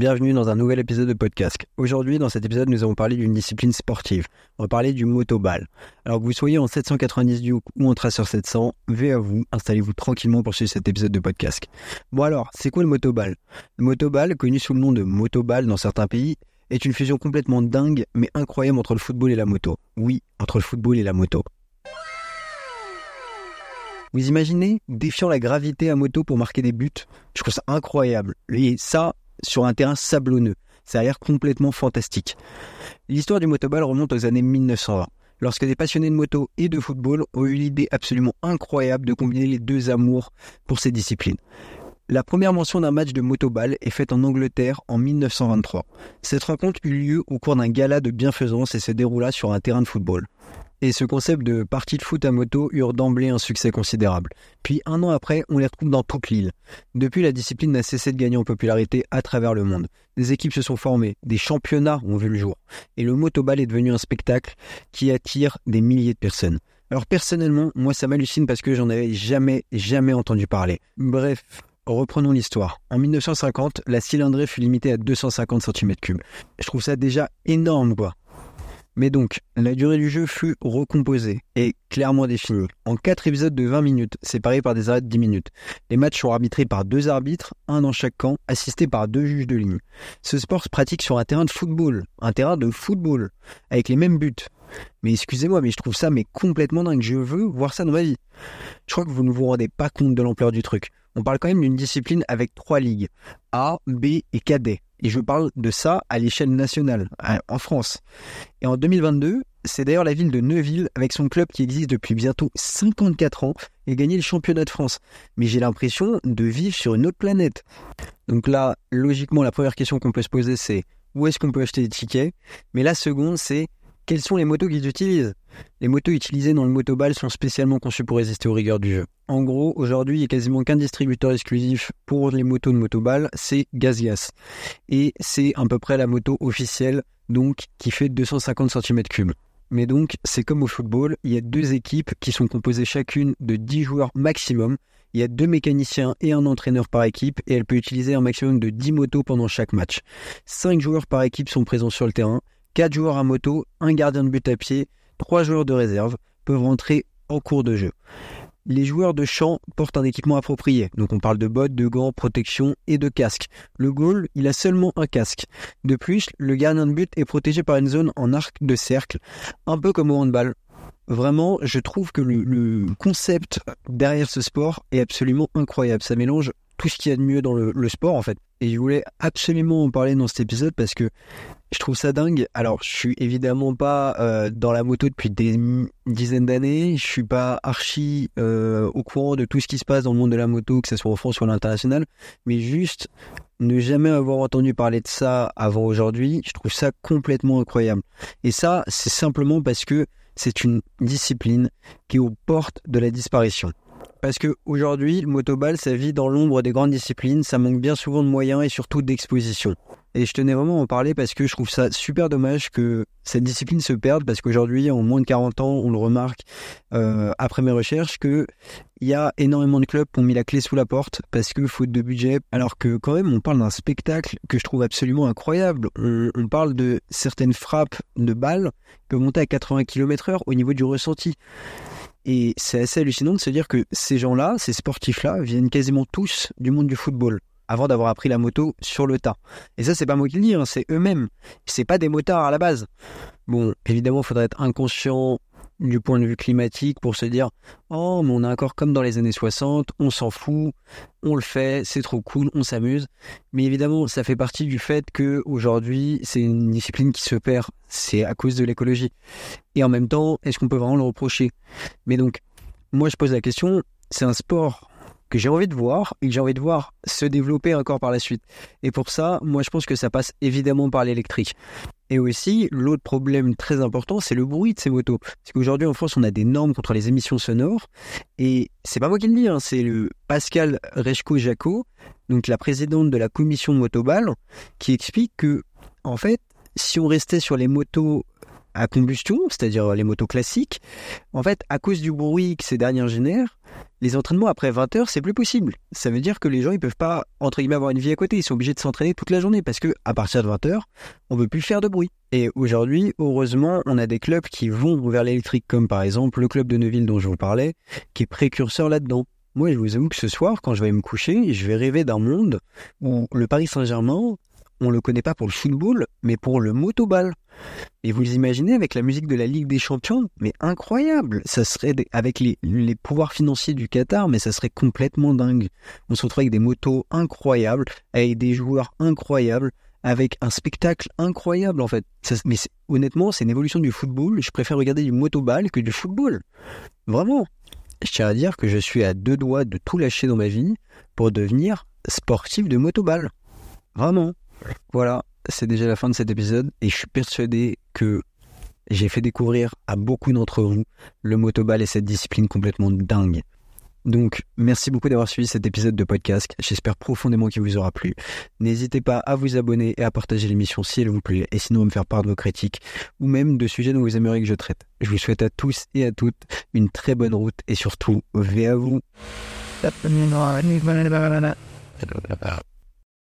bienvenue dans un nouvel épisode de podcast. Aujourd'hui, dans cet épisode, nous allons parler d'une discipline sportive. On va parler du motoball. Alors que vous soyez en 790 du ou en traceur 700, V à vous, installez-vous tranquillement pour suivre cet épisode de podcast. Bon alors, c'est quoi le motoball? Le motoball, connu sous le nom de motoball dans certains pays, est une fusion complètement dingue mais incroyable entre le football et la moto. Oui, entre le football et la moto. Vous imaginez défiant la gravité à moto pour marquer des buts? Je trouve ça incroyable. Et ça, sur un terrain sablonneux. Ça a l'air complètement fantastique. L'histoire du motoball remonte aux années 1920, lorsque des passionnés de moto et de football ont eu l'idée absolument incroyable de combiner les deux amours pour ces disciplines. La première mention d'un match de motoball est faite en Angleterre en 1923. Cette rencontre eut lieu au cours d'un gala de bienfaisance et se déroula sur un terrain de football et ce concept de partie de foot à moto eurent d'emblée un succès considérable. Puis un an après, on les retrouve dans toute l'île. Depuis, la discipline n'a cessé de gagner en popularité à travers le monde. Des équipes se sont formées, des championnats ont vu le jour, et le motoball est devenu un spectacle qui attire des milliers de personnes. Alors personnellement, moi ça m'hallucine parce que j'en avais jamais, jamais entendu parler. Bref, reprenons l'histoire. En 1950, la cylindrée fut limitée à 250 cm3. Je trouve ça déjà énorme quoi. Mais donc, la durée du jeu fut recomposée et clairement définie. En 4 épisodes de 20 minutes, séparés par des arrêts de 10 minutes. Les matchs sont arbitrés par deux arbitres, un dans chaque camp, assistés par deux juges de ligne. Ce sport se pratique sur un terrain de football, un terrain de football, avec les mêmes buts. Mais excusez-moi, mais je trouve ça mais complètement dingue. Je veux voir ça dans ma vie. Je crois que vous ne vous rendez pas compte de l'ampleur du truc. On parle quand même d'une discipline avec trois ligues, A, B et cadet. Et je parle de ça à l'échelle nationale, en France. Et en 2022, c'est d'ailleurs la ville de Neuville, avec son club qui existe depuis bientôt 54 ans, et gagné le championnat de France. Mais j'ai l'impression de vivre sur une autre planète. Donc là, logiquement, la première question qu'on peut se poser, c'est où est-ce qu'on peut acheter des tickets? Mais la seconde, c'est quelles sont les motos qu'ils utilisent? Les motos utilisées dans le motoball sont spécialement conçues pour résister aux rigueurs du jeu. En gros, aujourd'hui, il n'y a quasiment qu'un distributeur exclusif pour les motos de motoball, c'est GazGas. Et c'est à peu près la moto officielle, donc, qui fait 250 cm3. Mais donc, c'est comme au football, il y a deux équipes qui sont composées chacune de 10 joueurs maximum. Il y a deux mécaniciens et un entraîneur par équipe et elle peut utiliser un maximum de 10 motos pendant chaque match. 5 joueurs par équipe sont présents sur le terrain 4 joueurs à moto, un gardien de but à pied, 3 joueurs de réserve peuvent rentrer en cours de jeu. Les joueurs de champ portent un équipement approprié, donc on parle de bottes, de gants, protection et de casque. Le goal, il a seulement un casque. De plus, le gardien de but est protégé par une zone en arc de cercle, un peu comme au handball. Vraiment, je trouve que le, le concept derrière ce sport est absolument incroyable. Ça mélange tout ce qu'il y a de mieux dans le, sport en fait. Et je voulais absolument en parler dans cet épisode parce que je trouve ça dingue. Alors, je suis évidemment pas euh, dans la moto depuis des dizaines d'années. Je suis pas archi euh, au courant de tout ce qui se passe dans le monde de la moto, que ce soit en France ou à l'international. Mais juste ne jamais avoir entendu parler de ça avant aujourd'hui, je trouve ça complètement incroyable. Et ça, c'est simplement parce que c'est une discipline qui est aux portes de la disparition. Parce que aujourd'hui, le motoball, ça vit dans l'ombre des grandes disciplines, ça manque bien souvent de moyens et surtout d'exposition. Et je tenais vraiment à en parler parce que je trouve ça super dommage que cette discipline se perde parce qu'aujourd'hui, en moins de 40 ans, on le remarque euh, après mes recherches que il y a énormément de clubs qui ont mis la clé sous la porte parce que faute de budget. Alors que quand même, on parle d'un spectacle que je trouve absolument incroyable. On, parle de certaines frappes de balles qui peuvent monter à 80 km/h au niveau du ressenti. Et c'est assez hallucinant de se dire que ces gens-là, ces sportifs-là, viennent quasiment tous du monde du football avant d'avoir appris la moto sur le tas. Et ça, c'est pas moi qui le dis, hein, c'est eux-mêmes. C'est pas des motards à la base. Bon, évidemment, il faudrait être inconscient du point de vue climatique pour se dire oh mais on est encore comme dans les années 60 on s'en fout on le fait c'est trop cool on s'amuse. Mais évidemment ça fait partie du fait que aujourd'hui c'est une discipline qui se perd. C'est à cause de l'écologie. Et en même temps est-ce qu'on peut vraiment le reprocher? Mais donc moi je pose la question c'est un sport que j'ai envie de voir et que j'ai envie de voir se développer encore par la suite. Et pour ça, moi je pense que ça passe évidemment par l'électrique. Et aussi, l'autre problème très important, c'est le bruit de ces motos. Parce qu'aujourd'hui en France, on a des normes contre les émissions sonores. Et c'est pas moi qui le dis, hein, c'est le Pascal Rechko-Jaco, donc la présidente de la commission Motobal, qui explique que, en fait, si on restait sur les motos à combustion, c'est-à-dire les motos classiques, en fait, à cause du bruit que ces dernières génèrent, les entraînements après 20 heures, c'est plus possible. Ça veut dire que les gens, ils peuvent pas, entre guillemets, avoir une vie à côté. Ils sont obligés de s'entraîner toute la journée parce que, à partir de 20 heures, on veut plus faire de bruit. Et aujourd'hui, heureusement, on a des clubs qui vont vers l'électrique, comme par exemple le club de Neuville dont je vous parlais, qui est précurseur là-dedans. Moi, je vous avoue que ce soir, quand je vais me coucher, je vais rêver d'un monde où le Paris Saint-Germain, on le connaît pas pour le football, mais pour le motoball. Et vous imaginez avec la musique de la Ligue des Champions, mais incroyable. Ça serait avec les, les pouvoirs financiers du Qatar, mais ça serait complètement dingue. On se retrouve avec des motos incroyables, avec des joueurs incroyables, avec un spectacle incroyable en fait. mais honnêtement, c'est une évolution du football. Je préfère regarder du motoball que du football. Vraiment. Je tiens à dire que je suis à deux doigts de tout lâcher dans ma vie pour devenir sportif de motoball. Vraiment. Voilà, c'est déjà la fin de cet épisode et je suis persuadé que j'ai fait découvrir à beaucoup d'entre vous le motoball et cette discipline complètement dingue. Donc, merci beaucoup d'avoir suivi cet épisode de podcast. J'espère profondément qu'il vous aura plu. N'hésitez pas à vous abonner et à partager l'émission si elle vous plaît, et sinon à me faire part de vos critiques ou même de sujets dont vous aimeriez que je traite. Je vous souhaite à tous et à toutes une très bonne route et surtout, veillez à vous.